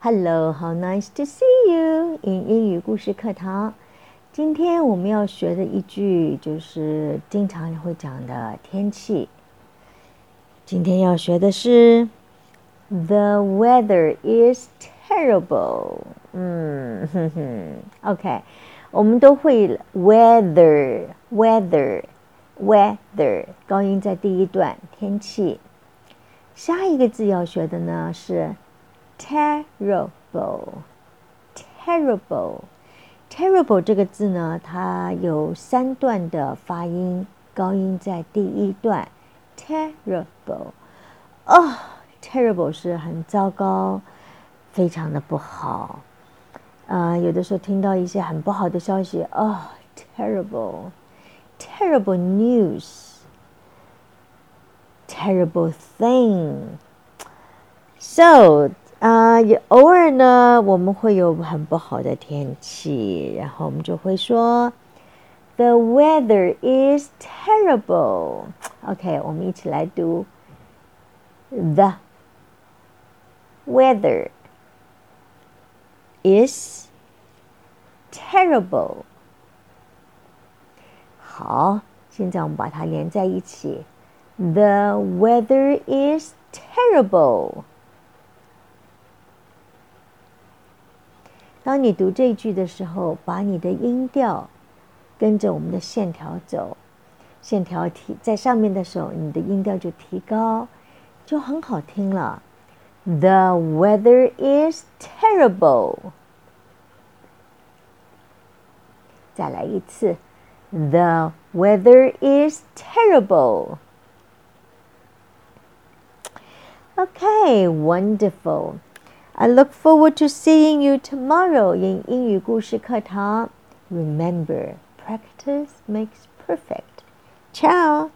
Hello, how nice to see you in 英语故事课堂。今天我们要学的一句就是经常会讲的天气。今天要学的是 The weather is terrible。嗯哼哼，OK，我们都会 weather，weather，weather，高音在第一段，天气。下一个字要学的呢是。Terrible, terrible, terrible 这个字呢，它有三段的发音，高音在第一段。terrible，哦，terrible 是很糟糕，非常的不好。啊，有的时候听到一些很不好的消息，哦，terrible，terrible news，terrible thing。So 啊，也偶尔呢，我们会有很不好的天气，然后我们就会说，The weather is terrible。OK，我们一起来读，The weather is terrible。好，现在我们把它连在一起，The weather is terrible。 当你读这句的时候，把你的音调跟着我们的线条走，线条提在上面的时候，你的音调就提高，就很好听了。The weather is terrible。再来一次，The weather is terrible。Okay, wonderful. I look forward to seeing you tomorrow in 英语故事课堂。Remember, practice makes perfect. Ciao.